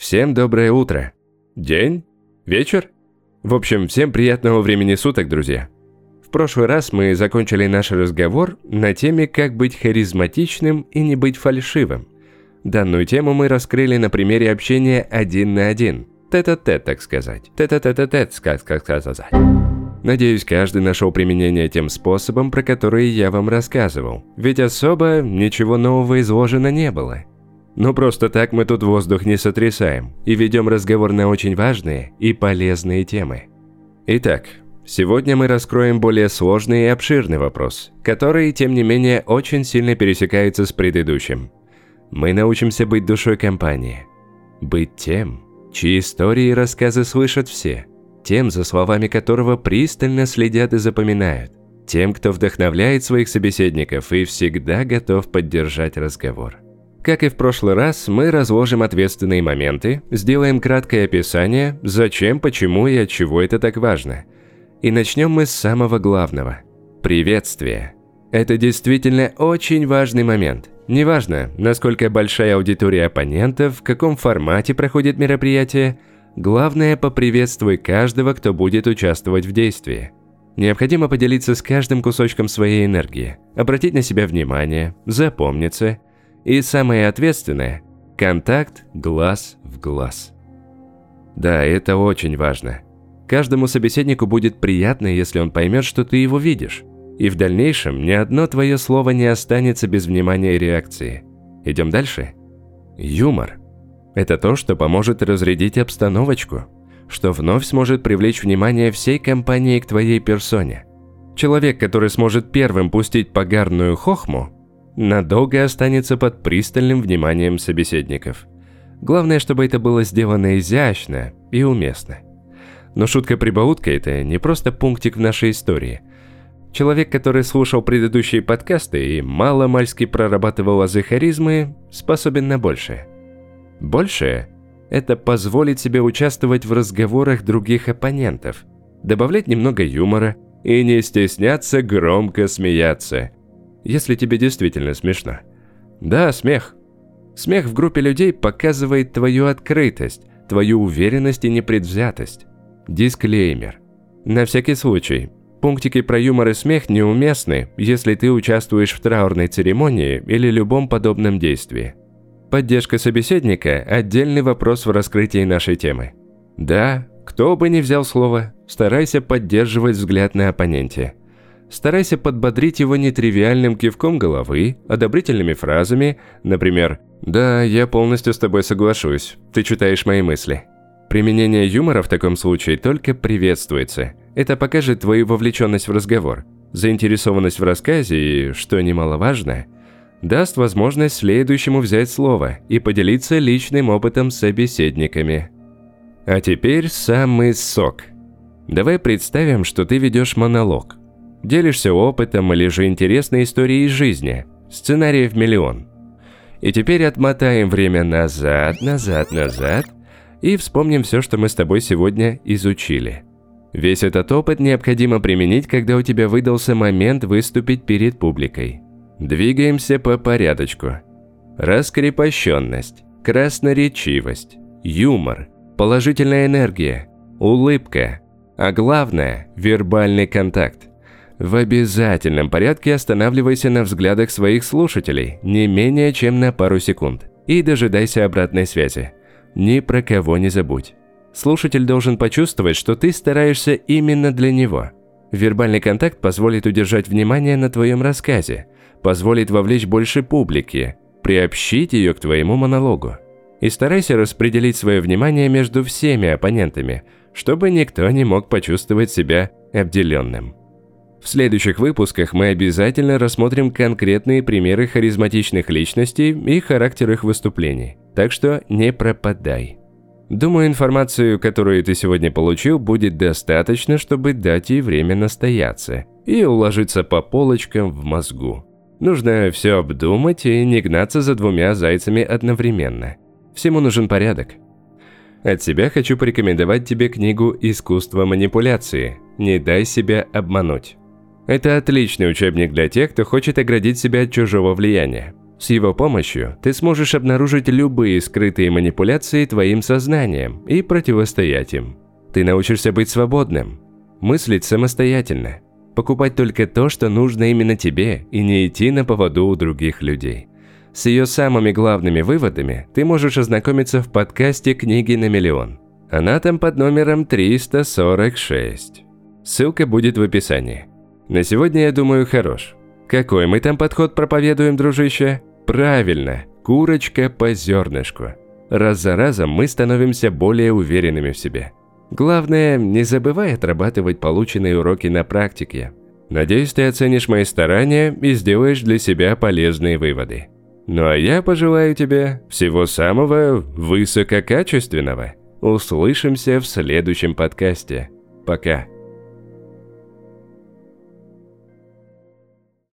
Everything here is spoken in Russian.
Всем доброе утро. День? Вечер? В общем, всем приятного времени суток, друзья. В прошлый раз мы закончили наш разговор на теме «Как быть харизматичным и не быть фальшивым». Данную тему мы раскрыли на примере общения один на один. Тет-а-тет, так сказать. Тет-а-тет-а-тет, сказать. Надеюсь, каждый нашел применение тем способом, про которые я вам рассказывал. Ведь особо ничего нового изложено не было. Но просто так мы тут воздух не сотрясаем и ведем разговор на очень важные и полезные темы. Итак, сегодня мы раскроем более сложный и обширный вопрос, который, тем не менее, очень сильно пересекается с предыдущим. Мы научимся быть душой компании. Быть тем, чьи истории и рассказы слышат все. Тем, за словами которого пристально следят и запоминают. Тем, кто вдохновляет своих собеседников и всегда готов поддержать разговор. Как и в прошлый раз, мы разложим ответственные моменты, сделаем краткое описание, зачем, почему и от чего это так важно. И начнем мы с самого главного – приветствия. Это действительно очень важный момент. Неважно, насколько большая аудитория оппонентов, в каком формате проходит мероприятие, главное – поприветствуй каждого, кто будет участвовать в действии. Необходимо поделиться с каждым кусочком своей энергии, обратить на себя внимание, запомниться – и самое ответственное – контакт глаз в глаз. Да, это очень важно. Каждому собеседнику будет приятно, если он поймет, что ты его видишь. И в дальнейшем ни одно твое слово не останется без внимания и реакции. Идем дальше? Юмор. Это то, что поможет разрядить обстановочку, что вновь сможет привлечь внимание всей компании к твоей персоне. Человек, который сможет первым пустить погарную хохму, надолго останется под пристальным вниманием собеседников. Главное, чтобы это было сделано изящно и уместно. Но шутка-прибаутка – это не просто пунктик в нашей истории. Человек, который слушал предыдущие подкасты и мало-мальски прорабатывал азы харизмы, способен на большее. Большее – это позволить себе участвовать в разговорах других оппонентов, добавлять немного юмора и не стесняться громко смеяться – если тебе действительно смешно. Да, смех. Смех в группе людей показывает твою открытость, твою уверенность и непредвзятость. Дисклеймер. На всякий случай, пунктики про юмор и смех неуместны, если ты участвуешь в траурной церемонии или любом подобном действии. Поддержка собеседника – отдельный вопрос в раскрытии нашей темы. Да, кто бы ни взял слово, старайся поддерживать взгляд на оппоненте – Старайся подбодрить его нетривиальным кивком головы, одобрительными фразами, например «Да, я полностью с тобой соглашусь, ты читаешь мои мысли». Применение юмора в таком случае только приветствуется. Это покажет твою вовлеченность в разговор, заинтересованность в рассказе и, что немаловажно, даст возможность следующему взять слово и поделиться личным опытом с собеседниками. А теперь самый сок. Давай представим, что ты ведешь монолог. Делишься опытом или же интересной историей из жизни. Сценариев миллион. И теперь отмотаем время назад, назад, назад и вспомним все, что мы с тобой сегодня изучили. Весь этот опыт необходимо применить, когда у тебя выдался момент выступить перед публикой. Двигаемся по порядочку. Раскрепощенность, красноречивость, юмор, положительная энергия, улыбка, а главное – вербальный контакт. В обязательном порядке останавливайся на взглядах своих слушателей не менее чем на пару секунд и дожидайся обратной связи. Ни про кого не забудь. Слушатель должен почувствовать, что ты стараешься именно для него. Вербальный контакт позволит удержать внимание на твоем рассказе, позволит вовлечь больше публики, приобщить ее к твоему монологу. И старайся распределить свое внимание между всеми оппонентами, чтобы никто не мог почувствовать себя обделенным. В следующих выпусках мы обязательно рассмотрим конкретные примеры харизматичных личностей и характер их выступлений. Так что не пропадай. Думаю, информацию, которую ты сегодня получил, будет достаточно, чтобы дать ей время настояться и уложиться по полочкам в мозгу. Нужно все обдумать и не гнаться за двумя зайцами одновременно. Всему нужен порядок. От себя хочу порекомендовать тебе книгу «Искусство манипуляции. Не дай себя обмануть». Это отличный учебник для тех, кто хочет оградить себя от чужого влияния. С его помощью ты сможешь обнаружить любые скрытые манипуляции твоим сознанием и противостоять им. Ты научишься быть свободным, мыслить самостоятельно, покупать только то, что нужно именно тебе, и не идти на поводу у других людей. С ее самыми главными выводами ты можешь ознакомиться в подкасте «Книги на миллион». Она там под номером 346. Ссылка будет в описании. На сегодня, я думаю, хорош. Какой мы там подход проповедуем, дружище? Правильно, курочка по зернышку. Раз за разом мы становимся более уверенными в себе. Главное, не забывай отрабатывать полученные уроки на практике. Надеюсь, ты оценишь мои старания и сделаешь для себя полезные выводы. Ну а я пожелаю тебе всего самого высококачественного. Услышимся в следующем подкасте. Пока.